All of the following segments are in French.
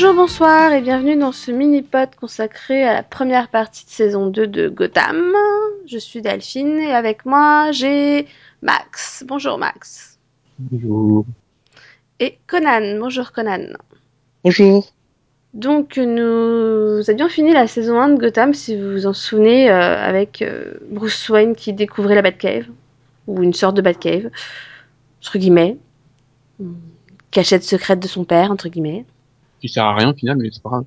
Bonjour, bonsoir et bienvenue dans ce mini-pod consacré à la première partie de saison 2 de Gotham. Je suis Delphine et avec moi j'ai Max. Bonjour Max. Bonjour. Et Conan. Bonjour Conan. Bonjour. Donc nous avions fini la saison 1 de Gotham, si vous vous en souvenez, euh, avec euh, Bruce Wayne qui découvrait la Batcave, ou une sorte de Batcave, entre guillemets. Cachette secrète de son père, entre guillemets. Qui sert à rien au final, mais c'est pas grave.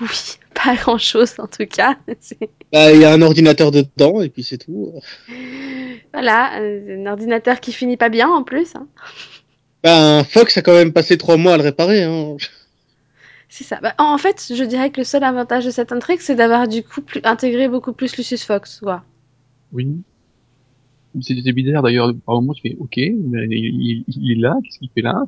Oui, pas grand chose en tout cas. Bah, il y a un ordinateur dedans et puis c'est tout. voilà, euh, un ordinateur qui finit pas bien en plus. hein. Ben, Fox a quand même passé trois mois à le réparer. Hein. C'est ça. Bah, en fait, je dirais que le seul avantage de cette intrigue, c'est d'avoir du coup plus, intégré beaucoup plus Lucius Fox. Quoi. Oui. C'était bizarre d'ailleurs. Par moment, tu fais OK, mais il, il- il est là, qu'est-ce qu'il fait là?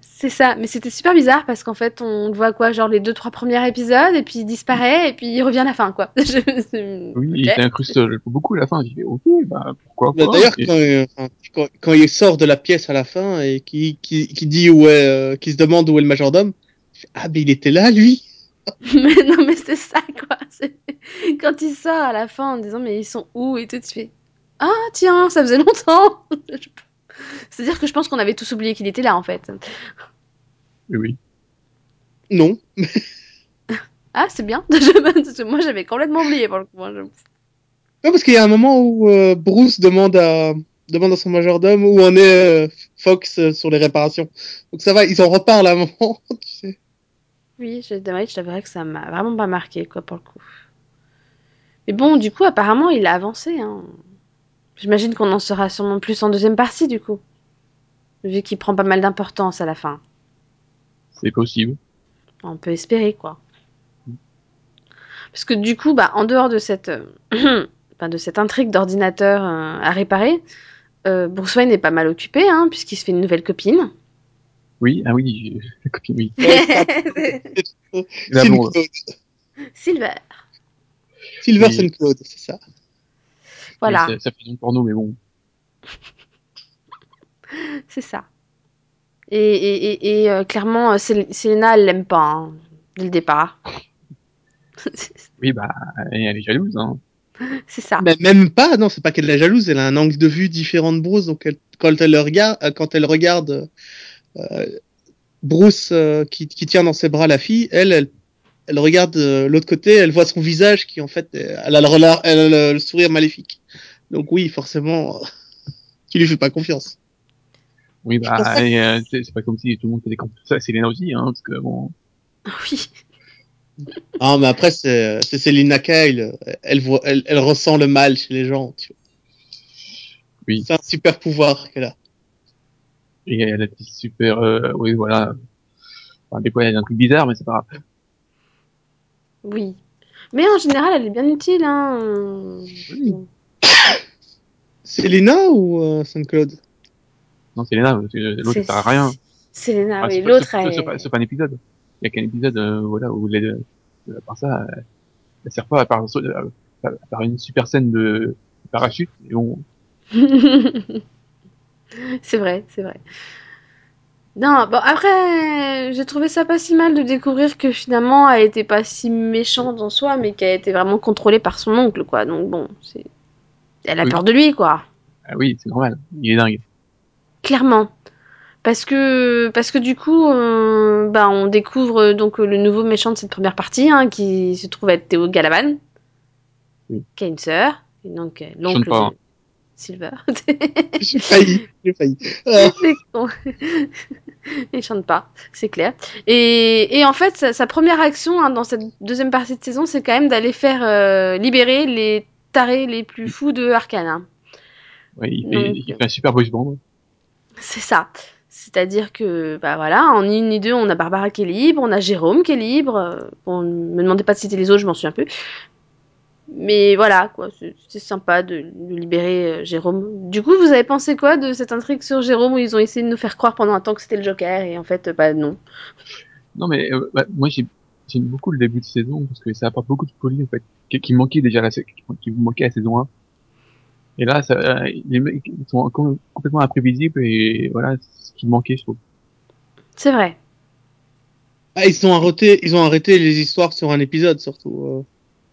C'est ça. Mais c'était super bizarre parce qu'en fait, on le voit quoi, genre les deux trois premiers épisodes, et puis il disparaît, et puis il revient à la fin, quoi. Je- Oui, Ok. il s'incruste beaucoup à la fin. J'ai fait OK, bah pourquoi Bah, pas. D'ailleurs, Et- quand, euh, quand, quand il sort de la pièce à la fin et qui qui, qui dit où est, euh, qui se demande où est le majordome, je fais, ah mais il était là lui. mais non, mais c'est ça, quoi. Quand il sort à la fin en disant, mais ils sont où et tout, tu fais, ah tiens, ça faisait longtemps. C'est-à-dire que je pense qu'on avait tous oublié qu'il était là, en fait. Oui. Non. Ah, c'est bien. Moi, j'avais complètement oublié pour le coup. hein, je- Non parce qu'il y a un moment où euh, Bruce demande à demande à son majordome où en est euh, Fox euh, sur les réparations. Donc ça va, ils en reparlent à un moment. Tu sais. Oui, je, je t'avouerais que ça m'a vraiment pas marqué, quoi, pour le coup. Mais bon, du coup, apparemment, il a avancé. Hein. J'imagine qu'on en saura sûrement plus en deuxième partie, du coup. Vu qu'il prend pas mal d'importance à la fin. C'est possible. On peut espérer, quoi. Parce que du coup, bah, en dehors de cette, euh, enfin, de cette intrigue d'ordinateur euh, à réparer, euh, Bruce Wayne est pas mal occupé, hein, puisqu'il se fait une nouvelle copine. Oui, ah oui, j'ai- la copine, oui. Claude. Silver. Silver Oui. Claude, c'est ça. Voilà, Ça, ça fait du porno, mais bon. c'est ça. Et, et, et, et, euh, clairement, euh, Sel- Selena, elle l'aime pas, hein, dès le départ. Oui, bah, elle est jalouse, hein. c'est ça. Mais même pas, non, c'est pas qu'elle est jalouse, elle a un angle de vue différent de Bruce, donc elle- quand elle le regarde, euh, quand elle regarde euh, Bruce euh, qui, qui tient dans ses bras la fille, elle, elle, elle regarde euh, l'autre côté, elle voit son visage qui en fait, euh, elle a le, rela- elle a le, le sourire maléfique. Donc oui, forcément, tu lui fais pas confiance. Oui, bah, pas- et, euh, c'est c'est pas comme si tout le monde faisait comme ça. C'est aussi, hein, parce que bon. Oui. Ah, mais après c'est c'est Selina Kyle, elle voit, elle, elle ressent le mal chez les gens. Tu vois. Oui. C'est un super pouvoir qu'elle a. Et elle a des super, euh, oui, voilà. Enfin, des fois, il y a un truc bizarre, mais c'est pas grave. Oui. Mais en général, elle est bien utile, hein. Oui. Selina ou euh, Saint-Claude Non, c'est Léna, parce que l'autre, C'est- ça sert à rien. Selena, Ah, oui. c'est pas- L'autre, c'est- c'est- elle... c'est pas, c'est un épisode. Il y a qu'un épisode, euh, voilà, où les, euh, à part ça, elle sert pas à part, euh, à part une super scène de, de parachute, et on, c'est vrai, c'est vrai. Non, bon, après, j'ai trouvé ça pas si mal de découvrir que finalement, elle était pas si méchante en soi, mais qu'elle était vraiment contrôlée par son oncle, quoi. Donc bon, c'est... Elle a Oui. peur de lui, quoi. ah oui, c'est normal. Il est dingue. Clairement. Parce que, parce que du coup, euh, bah, on découvre donc le nouveau méchant de cette première partie, hein, qui se trouve être Théo Galavan, Oui. qui a une sœur, et donc euh, l'oncle chante pas, hein. Silver. J'ai failli, j'ai failli. Il chante pas, c'est clair. Et, et en fait, sa, sa première action hein, dans cette deuxième partie de saison, c'est quand même d'aller faire euh, libérer les tarés les plus fous de Arcane. hein. Ouais, il, Donc, fait, il fait un super boys band. C'est ça. C'est-à-dire que, bah voilà, en une ni deux, on a Barbara qui est libre, on a Jérôme qui est libre. Bon, me demandez pas de citer les autres, je m'en souviens plus. Mais voilà, quoi, c'est c'est sympa de, de libérer euh, Jérôme. Du coup, vous avez pensé quoi de cette intrigue sur Jérôme où ils ont essayé de nous faire croire pendant un temps que c'était le Joker et en fait, euh, bah non. Non, mais euh, bah, moi, j'ai- j'aime beaucoup le début de saison parce que ça apporte beaucoup de folie, en fait, qui, qui manquait déjà la, qui, qui manquait à la saison 1. Et là, ça, euh, les mecs ils sont com- complètement imprévisibles et voilà, ce qui manquait, je trouve. C'est vrai. Ah, ils ont arrêté, ils ont arrêté les histoires sur un épisode surtout.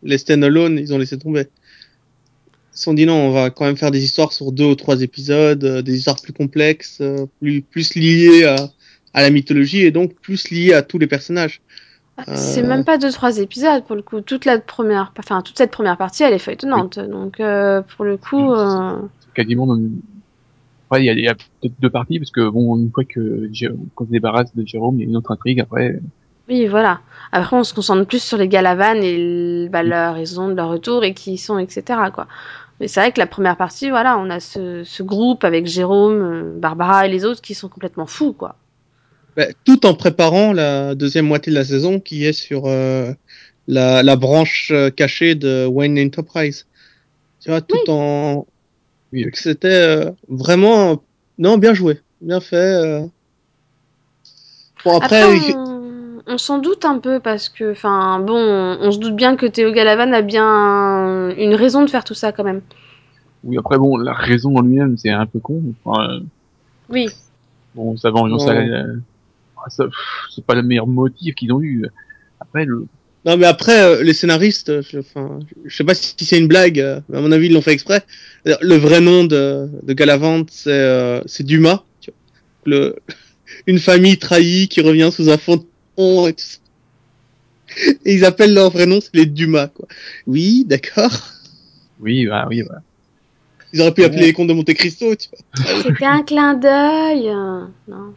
Les stand-alone, ils ont laissé tomber. Ils se sont dit non, on va quand même faire des histoires sur deux ou trois épisodes, euh, des histoires plus complexes, euh, plus plus liées à, à la mythologie et donc plus liées à tous les personnages. Ah, C'est Euh. même pas deux trois épisodes pour le coup. Toute la première, enfin toute cette première partie, elle est feuilletonnante. Donc euh, pour le coup, euh, C'est quasiment même... Il y a, il y a peut-être deux parties, parce que bon, une fois que Jé- qu'on se débarrasse de Jérôme, il y a une autre intrigue après. Oui voilà. Après on se concentre plus sur les Galavan et bah, leur raison de leur retour et qui ils sont, etc. Quoi. Mais c'est vrai que la première partie, voilà, on a ce, ce groupe avec Jérôme, euh, Barbara et les autres qui sont complètement fous, quoi. Bah, tout en préparant la deuxième moitié de la saison qui est sur euh, la, la branche euh, cachée de Wayne Enterprise. Tu vois, tout en Oui, c'était euh, vraiment non bien joué, bien fait. euh. Bon après, Après, il- on, on s'en doute un peu parce que, enfin, bon, on, on se doute bien que Théo Galavan a bien une raison de faire tout ça quand même. Oui, après bon, la raison en lui-même, c'est un peu con. Enfin, euh, Oui, bon, ça vengeance Non. à la- ah, ça, c'est pas le meilleur motif qu'ils ont eu. Après, le, non mais après euh, les scénaristes, euh, je, enfin, je sais pas si c'est une blague, euh, mais à mon avis ils l'ont fait exprès. Le vrai nom de, de Galavant c'est euh, c'est Dumas. tu vois. Le une famille trahie qui revient sous un fond de et tout ça. Et ils appellent leur vrai nom, c'est les Dumas quoi. Oui, d'accord. oui, bah, oui, bah. Ils auraient pu Ouais. appeler les contes de Monte Cristo, tu vois. c'était un clin d'œil. euh, Non.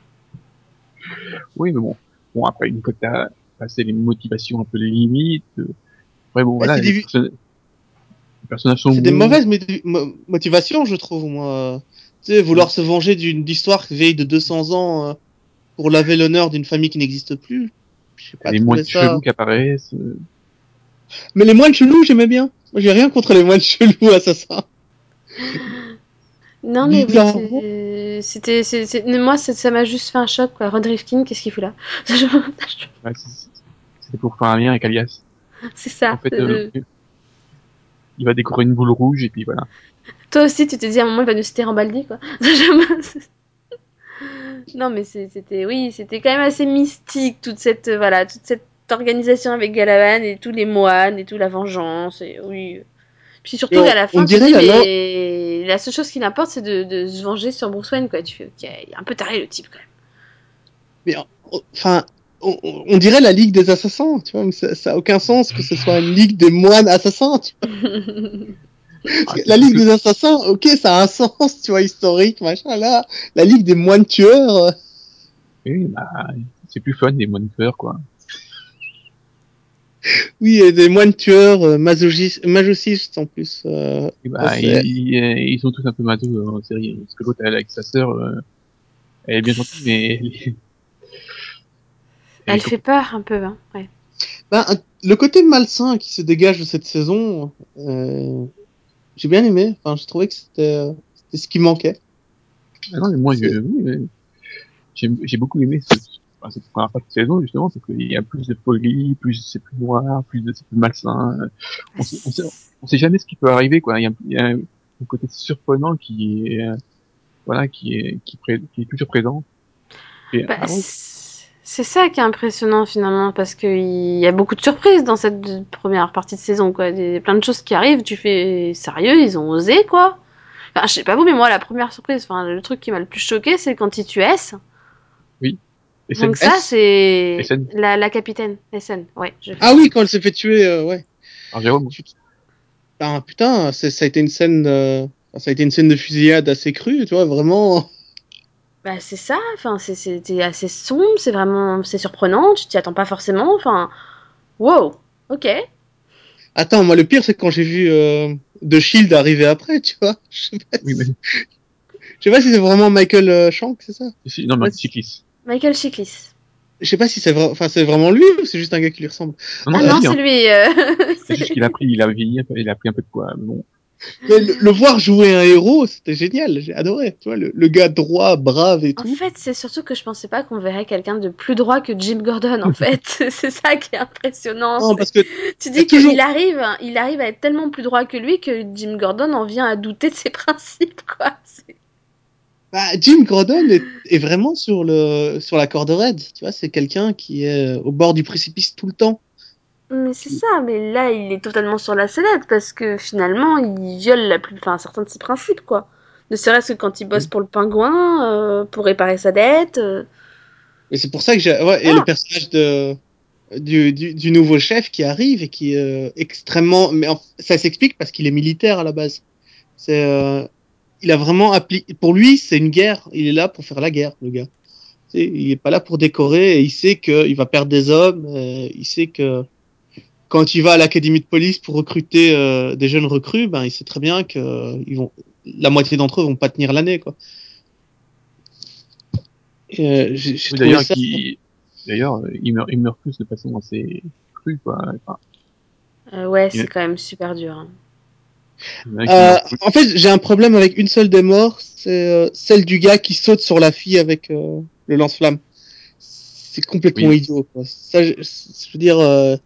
oui, mais bon, bon après une fois que t'as passé les motivations un peu les limites, euh, après bon, Bah, voilà, les, des- perso- les personnages sont C'est des mauvaises mo- motivations, je trouve, moi. Tu sais, vouloir se venger d'une histoire vieille de 200 ans euh, pour laver l'honneur d'une famille qui n'existe plus. Je sais pas les moines ça. chelous qui apparaissent. euh, Mais les moines chelous, j'aimais bien. Moi, j'ai rien contre les moines chelous assassins. Non, mais oui, c'était, moi, ça m'a juste fait un choc, quoi. Rod Rifkin, qu'est-ce qu'il fout là? Ouais, c'est- pour faire un lien avec Alias. C'est ça. En fait, euh, euh, il va décorer une boule rouge et puis voilà. Toi aussi, tu te dis à un moment, il va nous citer Rambaldi, quoi. non, mais c'était, oui, c'était quand même assez mystique, toute cette, euh, voilà, toute cette organisation avec Galavan et tous les moines et tout la vengeance, et oui. Puis surtout, on- à la fin, tu dis, la lan- mais la seule chose qui n'importe, c'est de, de se venger sur Bruce Wayne, quoi. Tu fais, ok, il est un peu taré, le type, quand même. Mais enfin, on, on- on dirait la Ligue des assassins, tu vois. mais Ça, ça a aucun sens que ce soit une Ligue des moines assassins. Tu vois. Ah, la Ligue des assassins, ok, ça a un sens, tu vois, historique, machin. Là, la Ligue des moines tueurs. euh, Oui, bah, c'est plus fun, les moines tueurs, quoi. Oui, et des moines tueurs, euh, en plus. euh, Et bah, Ouais, ils, c'est- ils, ils sont tous un peu matos euh, en série. Parce que l'autre, elle, avec sa sœur, euh, elle est bien gentille, mais elle est- Elle est fait peur, un peu, hein. Ouais. Un- le côté malsain qui se dégage de cette saison, euh, j'ai bien aimé. Enfin, je trouvais que c'était euh, ce qui manquait. Ah non, mais moi, C'est- oui, j'ai j'ai beaucoup aimé ce, enfin, cette première partie de saison, justement, parce qu'il y a plus de folie, plus c'est plus noir, plus de, c'est plus malsain. On sait, on, sait, on sait jamais ce qui peut arriver, quoi. Il y a, il y a un côté surprenant qui est, euh, voilà, qui est, qui, est toujours présent. Et, Bah, ah ouais, c'est ça qui est impressionnant finalement parce qu'il y a beaucoup de surprises dans cette première partie de saison quoi. Il y a plein de choses qui arrivent, tu fais sérieux, ils ont osé quoi? Enfin, je sais pas vous, mais moi la première surprise, enfin le truc qui m'a le plus choqué, c'est quand il tue S. et c'est- Donc ça c'est SN. la, la capitaine SN. Ouais. Je... Ah oui, quand elle s'est fait tuer, euh, ouais. Ah, putain, c'est- ça a été une scène, de... ça a été une scène de fusillade assez crue, tu vois, vraiment. Bah c'est ça. Enfin c'est c'était assez sombre, c'est vraiment c'est surprenant. Tu t'y attends pas forcément. Enfin wow. Ok. Attends, moi le pire c'est quand j'ai vu euh, The Shield arriver après, tu vois. Je sais pas, oui, mais, si... je sais pas si c'est vraiment Michael euh, Shank, c'est ça? si- non, mais Ouais. cycliste. Michael Chiklis. Je sais pas si c'est enfin c'est vraiment lui ou c'est juste un gars qui lui ressemble? Non, Ah c'est non, lui, hein. c'est lui. euh, C'est juste qu'il a pris, il a vieilli, un peu, il a pris un peu de poids. mais Bon, Mais le, le voir jouer un héros, c'était génial, j'ai adoré. Tu vois, le, le gars droit, brave et En tout. fait, c'est surtout que je pensais pas qu'on verrait quelqu'un de plus droit que Jim Gordon, en fait. c'est ça qui est impressionnant. Non, parce que Tu dis toujours- qu'il arrive, il arrive à être tellement plus droit que lui que Jim Gordon en vient à douter de ses principes, quoi. Bah, Jim Gordon est, est vraiment sur le sur la corde raide. Tu vois, c'est quelqu'un qui est au bord du précipice tout le temps. Mais c'est ça, mais là, il est totalement sur la sellette parce que finalement, il viole la plus... enfin, certains de ses principes, quoi. Ne serait-ce que quand il bosse pour le pingouin, euh, pour réparer sa dette. euh. Et c'est pour ça que j'ai ouais, et Ah. le personnage de du, du, du nouveau chef qui arrive et qui est euh, extrêmement mais en- ça s'explique parce qu'il est militaire à la base. C'est euh, il a vraiment appliqué pour lui, c'est une guerre, il est là pour faire la guerre, le gars. Tu sais, il est pas là pour décorer et il sait qu'il va perdre des hommes, euh, il sait que quand il va à l'académie de police pour recruter euh, des jeunes recrues, ben il sait très bien que euh, ils vont la moitié d'entre eux vont pas tenir l'année quoi. Euh, Oui, D'ailleurs, ça- il meurt, il meurt plus de façon assez crue, quoi. Enfin, Euh, ouais, Il- c'est quand même super dur. hein. Euh, en fait, j'ai un problème avec une seule des morts, c'est euh, celle du gars qui saute sur la fille avec euh, le lance-flamme. C'est complètement Oui. idiot. Quoi. Ça, je, je veux dire, euh,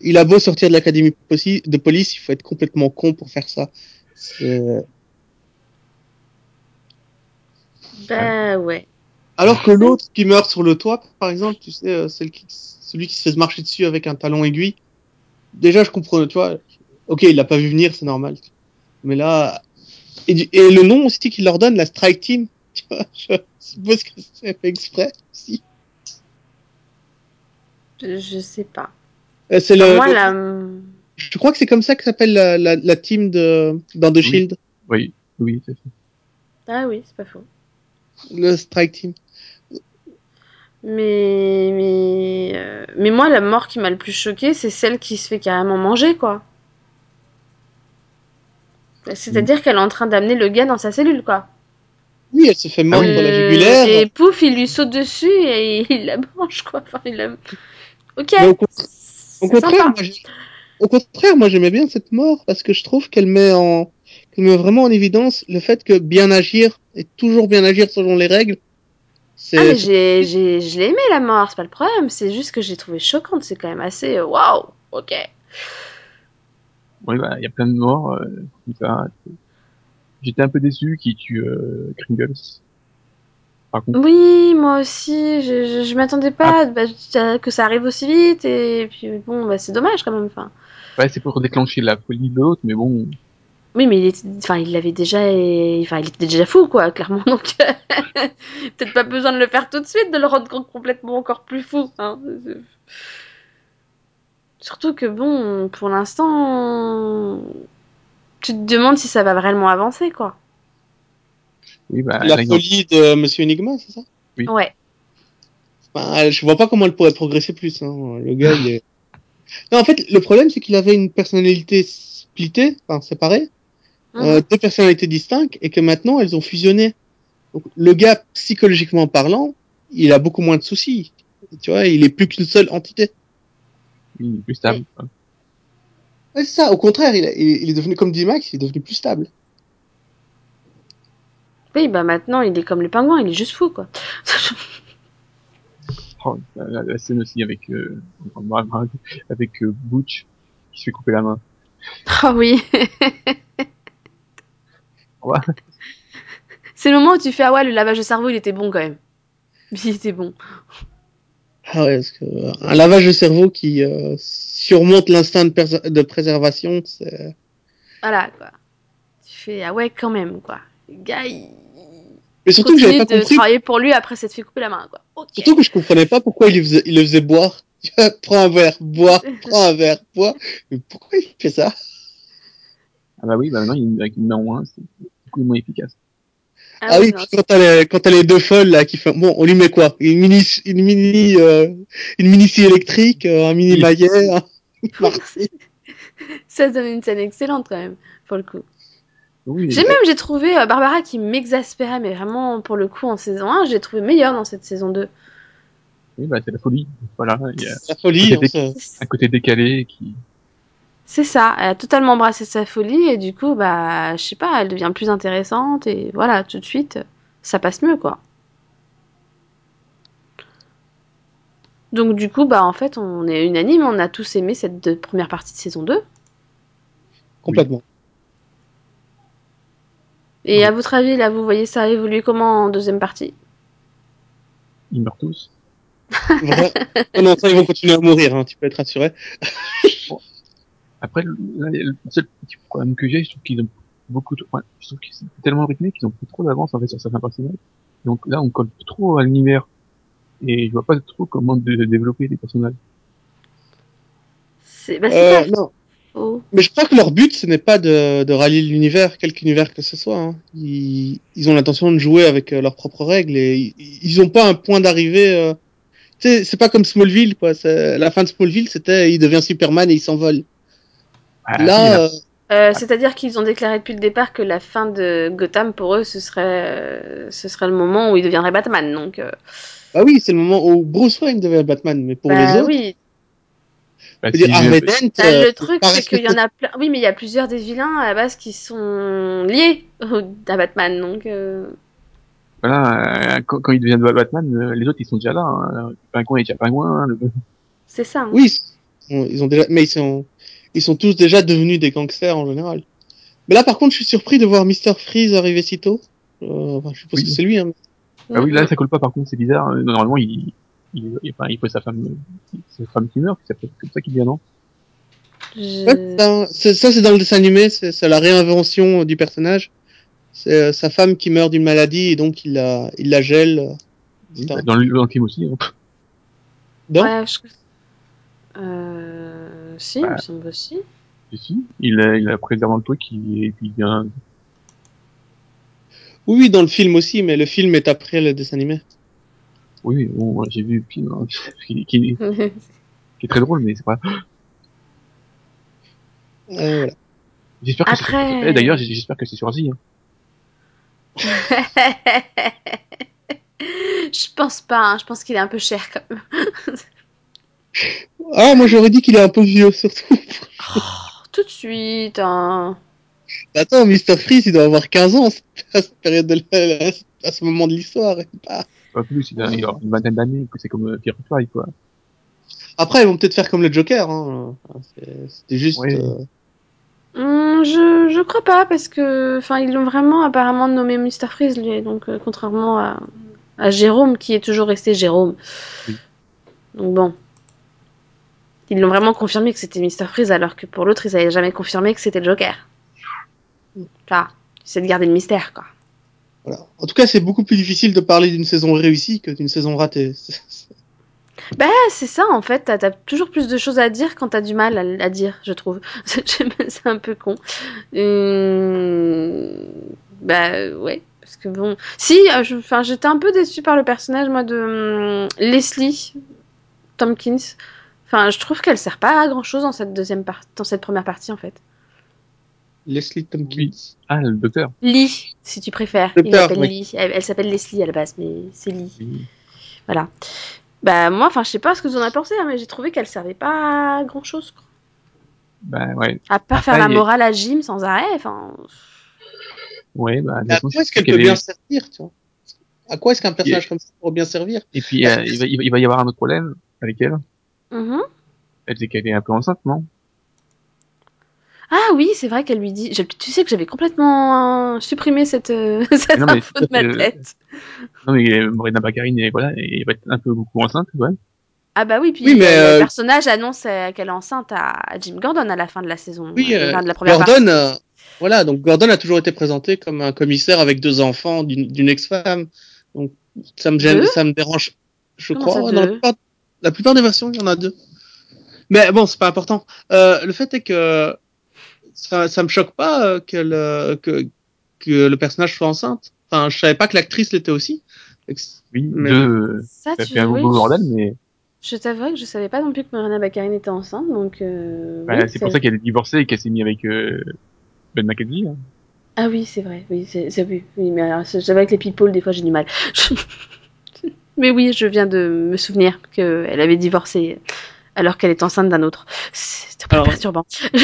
il a beau sortir de l'académie de police, il faut être complètement con pour faire ça. Bah ouais. Alors que l'autre qui meurt sur le toit, par exemple, tu sais, euh, celle qui, celui qui se fait marcher dessus avec un talon aiguille. Déjà, je comprends, tu vois. Ok, il l'a pas vu venir, c'est normal. Mais là, et, du- et le nom aussi qu'il leur donne, la Strike Team, tu vois, je suppose que c'est fait exprès aussi. Je, je sais pas. Euh, C'est le, Moi, là. je crois que c'est comme ça que s'appelle la, la, la team de dans The Oui. Shield, Oui, oui, c'est ça. Ah oui, c'est pas faux. le Strike Team. Mais mais euh, mais moi la mort qui m'a le plus choqué c'est celle qui se fait carrément manger quoi. C'est-à-dire qu'elle est en train d'amener le gars dans sa cellule quoi. Oui, elle se fait mordre oui. la Euh, jugulaire. Et pouf il lui saute dessus et il la mange quoi. Enfin il la. Ok. Au, contraire, sympa. moi, j'ai- au contraire, moi j'aimais bien cette mort parce que je trouve qu'elle met en, qu'elle met vraiment en évidence le fait que bien agir et toujours bien agir selon les règles. C'est, Ah mais j'ai j'ai je l'ai aimé la mort c'est pas le problème c'est juste que j'ai trouvé choquante c'est quand même assez euh, waouh ok. Oui, bah, il y a plein de morts, euh. J'étais un peu déçu qu'il tue euh, Kringles. Par contre, Oui, moi aussi, je, je, je m'attendais pas bah, à- que ça arrive aussi vite, et puis bon, bah, c'est dommage quand même. Enfin, ouais, c'est pour déclencher la folie de l'autre, mais bon, oui, mais il était, enfin, il l'avait déjà, et- enfin, il était déjà fou, quoi, clairement. Donc, peut-être pas besoin de le faire tout de suite, de le rendre complètement encore plus fou. Hein. Surtout que bon, pour l'instant, tu te demandes si ça va vraiment avancer, quoi. Oui, bah, la folie de Monsieur Enigma, c'est ça? Oui. Ouais. Enfin, Je vois pas comment elle pourrait progresser plus. Hein. Le gars, il est. Non, en fait, le problème c'est qu'il avait une personnalité splittée, enfin séparée, euh, deux personnalités distinctes, et que maintenant elles ont fusionné. Donc, le gars, psychologiquement parlant, il a beaucoup moins de soucis. Tu vois, il est plus qu'une seule entité. il est plus stable. quoi. Ouais, c'est ça. Au contraire, il, a- il- est devenu comme D-Max, il est devenu plus stable. Oui, bah maintenant, il est comme le pingouin, il est juste fou, quoi. Oh, la, scène aussi avec, euh, avec euh, Butch qui se fait couper la main. Ah oui. Ouais. C'est le moment où tu fais ah ouais le lavage de cerveau il était bon quand même. Il était bon. Ah ouais, parce que euh, un lavage de cerveau qui euh, surmonte l'instinct de, de préservation, c'est. Voilà quoi. Tu fais ah ouais quand même quoi. Gars il Mais surtout que j'avais continue pas de compris. travailler pour lui après s'être fait couper la main quoi. Ok. Surtout que je comprenais pas pourquoi il le faisait, il le faisait boire. Prends un verre, bois, prends un verre, bois. Mais pourquoi il fait ça? Ah bah oui, bah maintenant, il, avec une main en moins, c'est beaucoup moins efficace. Ah, oui, non, puis quand t'as les, quand t'as les deux folles là qui font, bon, on lui met quoi? Une mini, une mini, euh, une mini scie électrique, euh, un mini Oui. maillet. Marseille. ça donne une scène excellente quand même pour le coup. Oui, J'ai même j'ai trouvé euh, Barbara qui m'exaspérait mais vraiment pour le coup en saison 1 j'ai trouvé meilleure dans cette saison 2. oui, bah, c'est la folie. Voilà, il y a La folie. Côté hein, ça. un côté décalé qui, C'est ça, elle a totalement embrassé sa folie et du coup, bah, je sais pas, elle devient plus intéressante et voilà, tout de suite, ça passe mieux quoi. Donc du coup, bah en fait, on est unanime, on a tous aimé cette de- première partie de saison 2. Complètement. Et à votre avis, là, vous voyez ça évoluer comment en deuxième partie? Ils meurent tous. Oh non, ça, ils vont continuer à mourir, hein, tu peux être rassuré. Après, le, là, le seul petit problème que j'ai, je trouve qu'ils ont beaucoup de, ouais, je trouve qu'ils sont tellement rythmés qu'ils ont pris trop d'avance, en fait, sur certains personnages. Donc là, on colle trop à l'univers. Et je vois pas trop comment de- développer les personnages. C'est bah, c'est Euh, pas non. Faux. Mais je crois que leur but, ce n'est pas de, de rallier l'univers, quelque univers que ce soit. hein. Ils, ils ont l'intention de jouer avec euh, leurs propres règles et ils, ils ont pas un point d'arrivée. Euh... Tu sais, c'est pas comme Smallville, quoi. La fin de Smallville, c'était il devient Superman et il s'envole. Ah, Là, euh, Euh, C'est-à-dire qu'ils ont déclaré depuis le départ que la fin de Gotham, pour eux, ce serait, euh, ce serait le moment où il deviendrait Batman. Donc, euh, bah oui, c'est le moment où Bruce Wayne devient Batman, mais pour bah les autres, oui. Bah, si- Bah, euh, le truc, pas c'est qu'il y en a plein. Oui, mais il y a plusieurs des vilains à la base qui sont liés à Batman. Donc, euh, voilà, euh, quand, quand il devient Batman, euh, les autres ils sont déjà là. Hein. Le pingouin est déjà pingouin. hein, le- c'est ça. hein. Oui, ils ils ont déjà, mais ils sont, ils sont tous déjà devenus des gangsters en général. Mais là, par contre, je suis surpris de voir Mr. Freeze arriver si tôt. Euh, enfin, je suppose Oui. que c'est lui. Hein. Ah oui, là ça colle pas. Par contre, c'est bizarre. Euh, Normalement, il, il, il, faut sa femme, sa femme qui meurt. C'est comme ça qu'il vient, non? Je- Ouais, ça, c'est- dans le dessin animé, c'est la réinvention euh, du personnage. C'est euh, sa femme qui meurt d'une maladie et donc il la, il la gèle. euh, etc. Dans le, dans le film aussi. hein. Non Ouais, je... Euh... Si, il me semble aussi. Si, si. Il, a- il a préservé le truc et puis il vient. Oui, dans le film aussi, mais le film est après le dessin animé. Oui, bon, j'ai vu film hein, qui, qui, qui est très drôle, mais c'est pas. Euh, voilà. J'espère que Après- c'est. eh, D'ailleurs, j'espère que c'est sur Asie. Hein. je pense pas, hein, je pense qu'il est un peu cher quand même. Ah, moi j'aurais dit qu'il est un peu vieux surtout. Tout de suite, hein. Attends, Mr. Freeze, il doit avoir 15 ans à cette période de la- à ce moment de l'histoire. Pas- plus, il a, il a une vingtaine d'années, que c'est comme euh, Firefly, quoi. Après, ils vont peut-être faire comme le Joker. Hein. Enfin, c'est- C'était juste. Euh, Hum, je, je crois pas parce que enfin ils l'ont vraiment apparemment nommé Mr Freeze lui donc euh, contrairement à, à Jérôme qui est toujours resté Jérôme. Oui. Donc bon. Ils l'ont vraiment confirmé que c'était Mr Freeze alors que pour l'autre ils avaient jamais confirmé que c'était le Joker. Là, c'est de garder le mystère quoi. En tout cas, c'est beaucoup plus difficile de parler d'une saison réussie que d'une saison ratée. Bah c'est ça en fait, t'as toujours plus de choses à dire quand t'as du mal à, dire, je trouve. c'est un peu con. Hum, Bah ouais, parce que bon... Si, euh, enfin j'étais un peu déçue par le personnage moi de hum, Leslie Tompkins. Enfin je trouve qu'elle sert pas à grand chose dans cette deuxième partie, dans cette première partie en fait. Leslie Tompkins. Oui. Ah, le docteur. Lee, si tu préfères. Il oui. Lee. Elle, elle s'appelle Leslie à la base, mais c'est Lee. Oui. Voilà. Bah moi, enfin je sais pas ce que vous en avez pensé, hein, mais j'ai trouvé qu'elle servait pas à grand chose. Quoi. Bah, ouais. À part Après, faire la morale à Jim sans arrêt, enfin. Ouais, bah, Mais à quoi est-ce je qu'elle peut bien servir, tu vois? À quoi est-ce qu'un personnage comme ça pourrait bien servir? Et puis, euh, il, va, il y avoir un autre problème avec elle. Mhm. Elle disait qu'elle est un peu enceinte, non? Ah oui, c'est vrai qu'elle lui dit. je- Tu sais que j'avais complètement euh, supprimé cette, euh, cette Non, mais info de ma euh, tête. Non, mais euh, Morena Baccarin, et voilà, elle va être un peu beaucoup enceinte, ouais. Ah bah oui, puis Oui, mais, euh, le euh, personnage annonce euh, qu'elle est enceinte à, à Jim Gordon à la fin de la saison. Oui, euh, euh, de la première Gordon, partie. euh, voilà, donc Gordon a toujours été présenté comme un commissaire avec deux enfants d'une d'une ex-femme. Donc ça me gêne, Deux ça me dérange. Je Comment crois. ça, ouais, dans la deux plupart, la plupart des versions, il y en a deux. Mais bon, c'est pas important. Euh, le fait est que ça, ça me choque pas euh, que le que que le personnage soit enceinte. Enfin, je savais pas que l'actrice l'était aussi. Oui, Mais- deux, Ça, ça tu fait un oui, beau bordel, mais Je t'avoue que je savais pas non plus que Morena Baccarin était enceinte, donc. euh, bah, oui, c'est pour ça qu'elle est divorcée et qu'elle s'est mise avec euh, Ben McKenzie. Hein. Ah oui, c'est vrai, oui, c'est oui, oui, mais alors, avec les people, des fois j'ai du mal. mais oui, je viens de me souvenir qu'elle avait divorcé alors qu'elle est enceinte d'un autre. C'est un peu Alors- perturbant.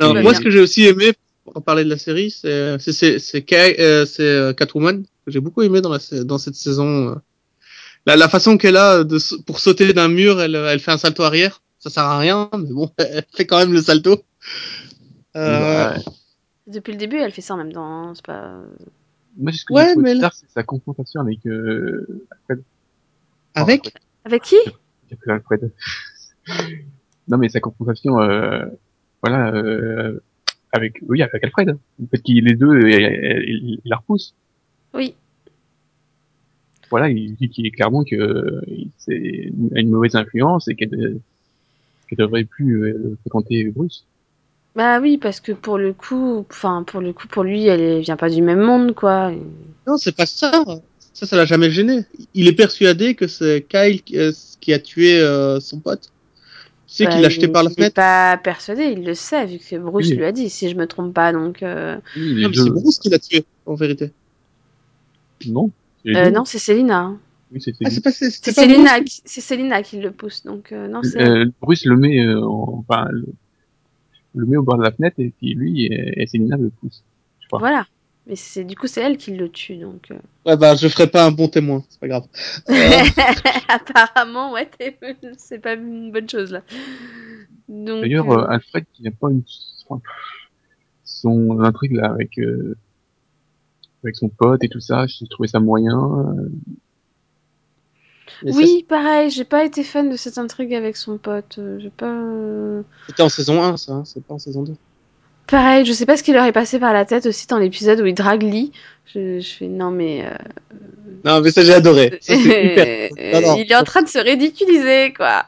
Moi, bien. ce que j'ai aussi aimé, pour parler de la série, c'est c'est c'est c'est Kay- euh, c'est, euh, Catwoman que j'ai beaucoup aimé dans la dans cette saison. euh. La, la façon qu'elle a de pour sauter d'un mur, elle elle fait un salto arrière. Ça sert à rien, mais bon, elle fait quand même le salto. Euh, Ouais. Depuis le début, elle fait ça en même temps. hein, C'est pas. Moi, ce que Ouais, mais là- c'est sa confrontation avec euh, Alfred. Avec Enfin, Avec qui? J'ai appelé Alfred. non, mais sa confrontation, euh, voilà, euh, avec, oui, avec Alfred. Le fait qu'il les deux, il, il- il la repousse. Oui. Voilà, il dit qu'il est clairement que c'est une, mauvaise influence et qu'elle qu'elle devrait plus euh, fréquenter Bruce. Bah oui, parce que pour le coup, enfin pour le coup, pour lui, elle vient pas du même monde, quoi. Non, c'est pas ça. Ça, ça l'a jamais gêné. Il est persuadé que c'est Kyle qui, euh, qui a tué euh, son pote. Tu sais Bah, qu'il l'a jeté il- par la Il est fenêtre. pas persuadé, il le sait vu que Bruce Oui. lui a dit, si je me trompe pas. Donc euh, Oui, c'est Bruce qui l'a tué, en vérité. Non. euh, non, c'est Célina. Oui, c'est Ah, pas Célina, qui- c'est Célina qui le pousse. Donc euh, non. Euh, Bruce le met, euh, en- enfin, le, le met au bord de la fenêtre et puis lui et, et Célina le pousse. Je crois. Voilà. Mais c'est du coup c'est elle qui le tue donc. euh. Ouais, bah, je ferai pas un bon témoin. C'est pas grave. Euh, Apparemment ouais, t'es- c'est pas une bonne chose là. Donc. D'ailleurs, euh, euh, Alfred qui n'a pas une, enfin, son intrigue là avec euh, avec son pote et tout ça, j'ai trouvé ça moyen. euh, ça, Oui, pareil, j'ai pas été fan de cette intrigue avec son pote. J'ai pas. C'était en saison 1, ça. hein, C'est pas en saison 2. Pareil, je sais pas ce qui leur est passé par la tête aussi dans l'épisode où il drague Lee. Je, je fais non mais. euh, Non, mais ça, j'ai adoré. Ça, c'est hyper. euh, Non, non. il est en train de se ridiculiser quoi.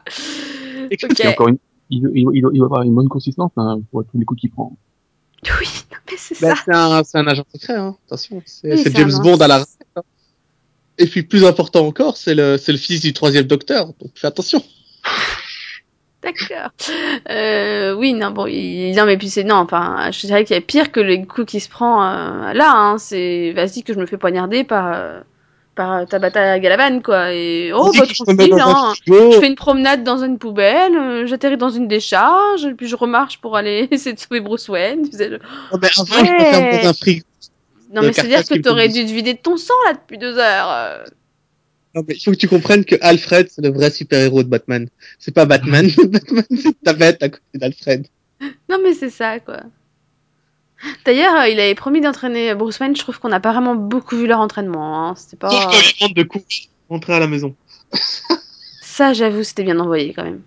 Encore une, il, il, il, il doit avoir une bonne consistance hein, pour tous les coups qu'il prend. Oui, non mais c'est Bah, ça. c'est un, agent secret, hein. Attention. C'est, Oui, James Bond à la retraite. hein. Et puis, plus important encore, c'est le, c'est le fils du troisième docteur. Donc, fais attention. D'accord. Euh, oui, non, bon, il... non, mais puis c'est non, enfin, je dirais qu'il y a pire que les coups qu'il se prend euh, là. Hein, c'est vas-y que je me fais poignarder par euh, par Tabata Galavan quoi. Et oh, bah, tranquille, hein. Je fais une promenade dans une poubelle, j'atterris dans une décharge, puis je remarche pour aller essayer de sauver Bruce Wayne. Tu sais, je- Oh, ben, Ouais. un frigo. Non, mais c'est-à-dire que qui t'aurais dû te vider de ton sang là depuis deux heures. Non, mais il faut que tu comprennes que Alfred, c'est le vrai super-héros de Batman. C'est pas Batman. Batman, c'est ta bête à côté d'Alfred. Non, mais c'est ça quoi. D'ailleurs, euh, il avait promis d'entraîner Bruce Wayne. Je trouve qu'on n'a pas vraiment beaucoup vu leur entraînement. Hein. C'était pas. Sauf quand il rentre de coups, rentrer à la maison. Ça, j'avoue, c'était bien envoyé quand même.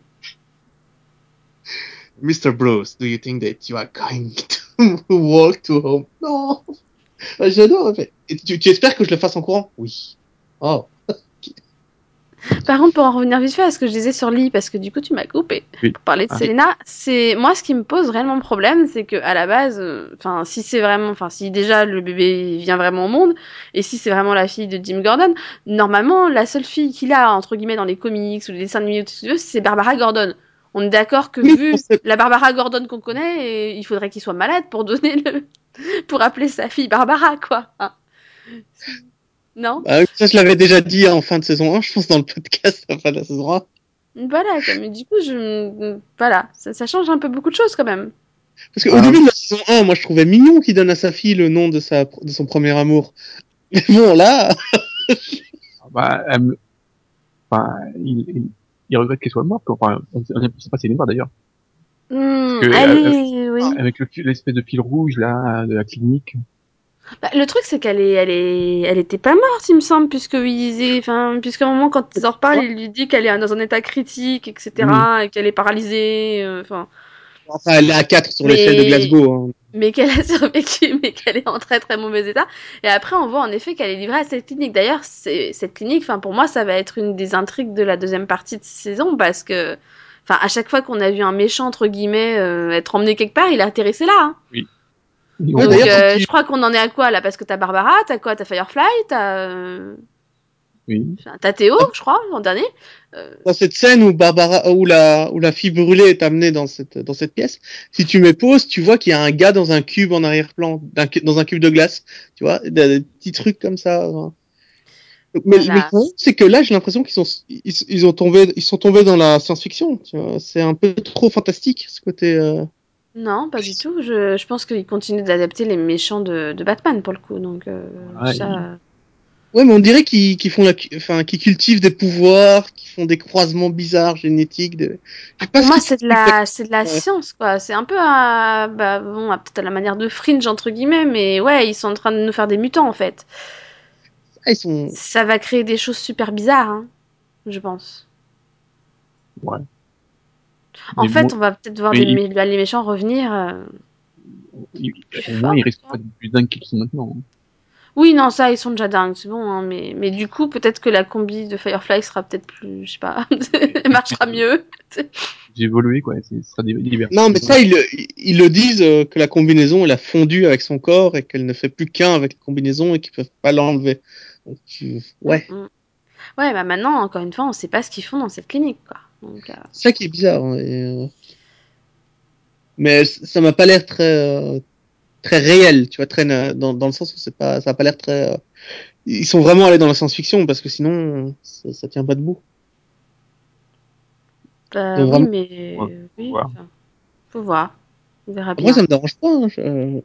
Mr. Bruce, do you think that you are going to walk to home? Non. J'adore. en fait. Et tu, tu espères que je le fasse en courant? Oui. Oh. Par contre, pour en revenir vite fait à ce que je disais sur Lee, parce que du coup, tu m'as coupé. Oui. Pour parler de Ah. Selena, c'est moi ce qui me pose réellement problème, c'est que à la base, euh, enfin, si c'est vraiment, enfin, si déjà le bébé vient vraiment au monde, et si c'est vraiment la fille de Jim Gordon, normalement, la seule fille qu'il a entre guillemets dans les comics ou les dessins animés, ou tout ce que tu veux, c'est Barbara Gordon. On est d'accord que vu la Barbara Gordon qu'on connaît, il faudrait qu'il soit malade pour donner le, pour appeler sa fille Barbara, quoi. Hein. Non Bah, ça, je l'avais déjà dit en fin de saison 1, je pense, dans le podcast à la fin de la saison 1. Voilà, mais du coup, je... voilà, ça, ça change un peu beaucoup de choses quand même. Parce qu'au Ah. début de la saison 1, moi, je trouvais mignon qu'il donne à sa fille le nom de sa, de son premier amour. Mais bon, là, Ah Bah, elle me- enfin, il, il, il regrette qu'elle soit morte. Enfin, on sait on sait pas si elle est morte d'ailleurs. Hmm, que, allez, oui. Avec le l'espèce de fil rouge là de la clinique. Bah, le truc, c'est qu'elle est, elle est, elle était pas morte, il me semble, puisque il disait, enfin, puisqu'à un moment, quand ils en reparlent, il lui dit qu'elle est dans un état critique, etc., et qu'elle est paralysée, euh, enfin, elle est à 4 sur Mais- l'échelle de Glasgow. Hein. mais qu'elle a survécu, mais qu'elle est en très très mauvais état. Et après, on voit en effet qu'elle est livrée à cette clinique. D'ailleurs, cette clinique, enfin, pour moi, ça va être une des intrigues de la deuxième partie de saison, parce que, enfin, à chaque fois qu'on a vu un méchant, entre guillemets, euh, être emmené quelque part, il a atterrissé là, hein. Et Donc, euh, tu- je crois qu'on en est à quoi là Parce que t'as Barbara, t'as quoi T'as Firefly, t'as euh, oui. t'as Théo, je crois, l'an dernier. Euh, Dans cette scène où Barbara, où la, où la fille brûlée est amenée dans cette, dans cette pièce, si tu mets pause, tu vois qu'il y a un gars dans un cube en arrière-plan, dans un cube de glace, tu vois, des, des petits trucs comme ça. hein. Mais, Voilà. mais le problème, c'est que là, j'ai l'impression qu'ils sont, ils, ils ont tombé, ils sont tombés dans la science-fiction. C'est un peu trop fantastique ce côté. Euh... non, pas du tout. Je, je pense qu'ils continuent d'adapter les méchants de, de Batman pour le coup. Donc euh, Ouais, ça. Ouais, mais on dirait qu'ils qu'ils font la, enfin, qu'ils cultivent des pouvoirs, qu'ils font des croisements bizarres génétiques. De... je sais pas Pour moi, c'est de la, c'est de la Ouais. science, quoi. C'est un peu à, bah, bon, à- peut-être à la manière de Fringe, entre guillemets, mais ouais, ils sont en train de nous faire des mutants, en fait. Ah, ils sont. Ça va créer des choses super bizarres, hein, je pense. Ouais. En Mais fait, bon, on va peut-être voir des, il- les méchants revenir. euh. il- ils risquent pas d'être plus dingues qu'ils sont maintenant. hein. Oui, non, ça, ils sont déjà dingues, c'est bon, hein, mais, mais du coup, peut-être que la combi de Firefly sera peut-être plus, je sais pas, elle marchera mieux. J'ai évolué, quoi. Ce sera. Non, mais ça, ils, le- ils le disent euh, que la combinaison, elle a fondu avec son corps et qu'elle ne fait plus qu'un avec la combinaison et qu'ils peuvent pas l'enlever. Ouais. Mm. Ouais, bah maintenant, encore une fois, on sait pas ce qu'ils font dans cette clinique, quoi. Donc, euh, C'est ça qui est bizarre. hein, et, euh, Mais ça m'a pas l'air très euh, très réel, tu vois, très dans, dans le sens où c'est pas, ça a pas l'air très. euh, Ils sont vraiment allés dans la science-fiction parce que sinon, ça, ça tient pas debout. bah, Donc, oui, mais Ouais, oui, enfin, faut voir. On verra bien. Moi, ça me dérange pas. hein, je-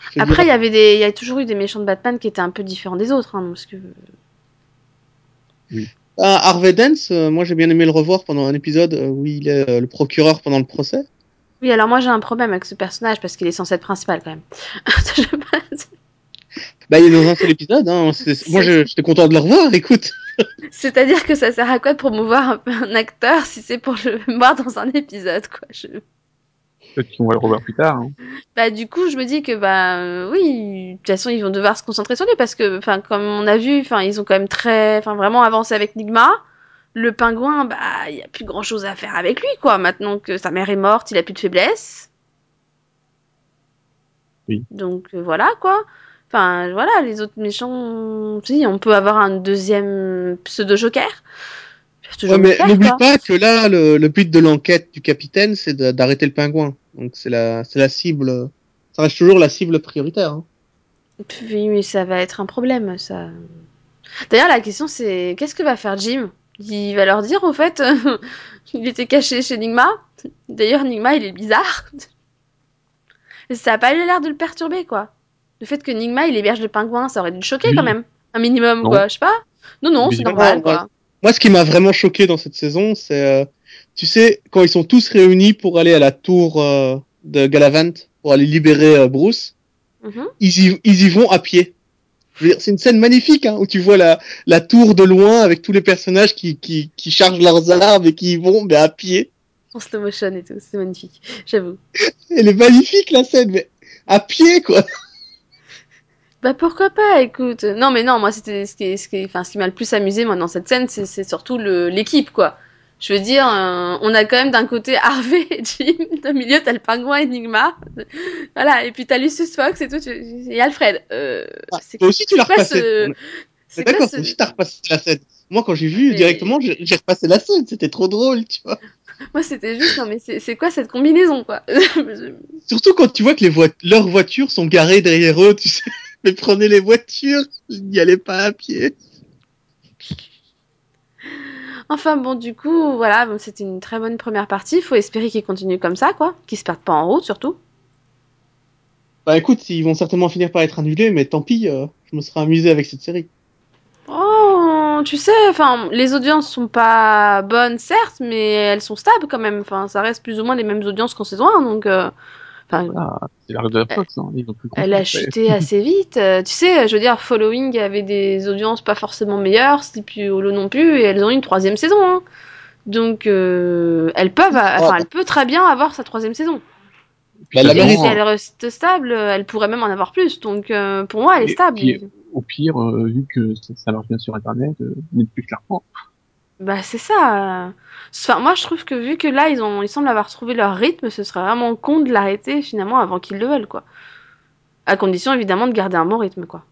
je te Après, il y avait des, il y a toujours eu des méchants de Batman qui étaient un peu différents des autres, hein, parce que Ah, Harvey Dent, euh, moi j'ai bien aimé le revoir pendant un épisode euh, où il est euh, le procureur pendant le procès. oui, alors moi j'ai un problème avec ce personnage parce qu'il est censé être principal quand même. Bah, il est dans un seul épisode. Hein. Moi, j'étais content de le revoir. Écoute. C'est-à-dire que ça sert à quoi de promouvoir un, un acteur si c'est pour le voir dans un épisode, quoi. Je... Peut-être qu'on va le revoir plus tard. Hein. Bah du coup, je me dis que bah euh, oui, de toute façon, ils vont devoir se concentrer sur lui parce que enfin comme on a vu, enfin ils ont quand même très enfin vraiment avancé avec Nigma. Le pingouin, bah il y a plus grand-chose à faire avec lui quoi. Maintenant que sa mère est morte, il a plus de faiblesse. Oui. Donc euh, voilà quoi. Enfin voilà, les autres méchants, si on peut avoir un deuxième pseudo Joker. Ouais, mais n'oublie pas que là, le, le but de l'enquête du capitaine, c'est d'arrêter le pingouin. Donc c'est la, c'est la cible. Ça reste toujours la cible prioritaire. Hein. Oui, mais ça va être un problème, ça. D'ailleurs, la question c'est qu'est-ce que va faire Jim? Il va leur dire, au fait, il était caché chez Nigma. D'ailleurs, Nigma, il est bizarre. Ça a pas eu l'air de le perturber, quoi. Le fait que Nigma, il héberge le pingouin, ça aurait dû le choquer Oui. quand même. Un minimum, Non. quoi. Je sais pas. Non, non, c'est normal, quoi. Moi, ce qui m'a vraiment choqué dans cette saison, c'est, euh, tu sais, quand ils sont tous réunis pour aller à la tour euh, de Galavant pour aller libérer euh, Bruce, Mhm. ils y, ils y vont à pied. C'est une scène magnifique hein, où tu vois la, la tour de loin avec tous les personnages qui, qui, qui chargent leurs armes et qui y vont mais à pied. En slow motion et tout, c'est magnifique. J'avoue. Elle est magnifique la scène, mais à pied quoi. Bah pourquoi pas, écoute. Non mais non, moi c'était ce qui, ce qui, enfin ce qui m'a le plus amusé moi dans cette scène, c'est surtout le l'équipe quoi. Je veux dire, euh, on a quand même d'un côté Harvey et Jim, au milieu t'as le pingouin Enigma, voilà, et puis t'as Lucius Fox et tout, et Alfred. Euh, Ah, c'est aussi tu l'as repassé. ce- c'est D'accord, ce- aussi t'as repassé la scène. Moi quand j'ai vu Mais- directement, j'ai repassé la scène, c'était trop drôle, tu vois. Moi c'était juste, non mais c'est quoi cette combinaison quoi? Surtout quand tu vois que les leurs voitures sont garées derrière eux, tu sais. Mais prenez les voitures, n'y allez pas à pied. Enfin bon, du coup, voilà, bon, c'était une très bonne première partie. Faut espérer qu'ils continuent comme ça, quoi, qu'ils se perdent pas en route surtout. Bah écoute, ils vont certainement finir par être annulés, mais tant pis, euh, je me serais amusé avec cette série. Oh, tu sais, enfin, les audiences sont pas bonnes, certes, mais elles sont stables quand même. Enfin, ça reste plus ou moins les mêmes audiences qu'en saison 1, donc. euh, Enfin, Voilà, c'est l'arrêt de la Fox. Hein. Ils ont plus elle a chuté assez vite. Euh, tu sais, je veux dire, Following avait des audiences pas forcément meilleures, Sleepy Hollow non plus, et elles ont eu une troisième saison. hein. Donc, euh, elles peuvent, enfin, elle peut très bien avoir sa troisième saison. Bah, la Et mérite. si elle reste stable, elle pourrait même en avoir plus. Donc, euh, pour moi, elle est Et stable. Au pire, euh, vu que ça, ça marche bien sur Internet, euh, Netflix la reprend. Bah c'est ça. euh. Enfin, moi je trouve que vu que là ils ont, ils semblent avoir trouvé leur rythme, ce serait vraiment con de l'arrêter finalement avant qu'ils le veulent quoi. À condition évidemment de garder un bon rythme quoi.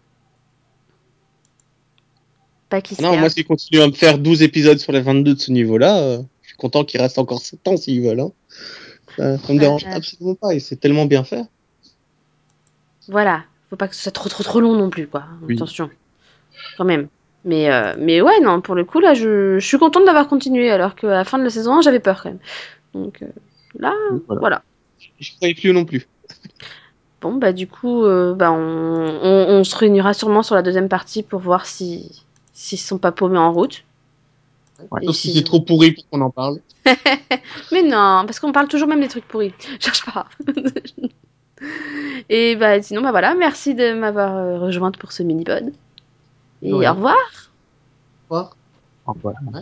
Pas qu'ils se Non, moi s'ils continuent à me faire 12 épisodes sur les 22 de ce niveau-là, euh, je suis content qu'il reste encore 7 ans s'ils veulent. Hein. Ça, ça me dérange Ouais. absolument pas, et c'est tellement bien fait. Voilà, faut pas que ce soit trop trop trop long non plus quoi. Oui. Attention, quand même. Mais euh, mais ouais non pour le coup là je, je suis contente d'avoir continué alors qu'à la fin de la saison 1 j'avais peur quand même. Donc euh, là voilà. voilà. Je croyais plus non plus. Bon, bah du coup, euh, bah, on, on, on se réunira sûrement sur la deuxième partie pour voir si s'ils sont pas paumés en route. Ouais. Sauf si c'est trop pourri pour qu'on en parle. Mais non, parce qu'on parle toujours même des trucs pourris. Cherche pas. Et bah sinon, bah voilà, merci de m'avoir rejointe pour ce mini-pod. Et au revoir Au revoir. Au revoir.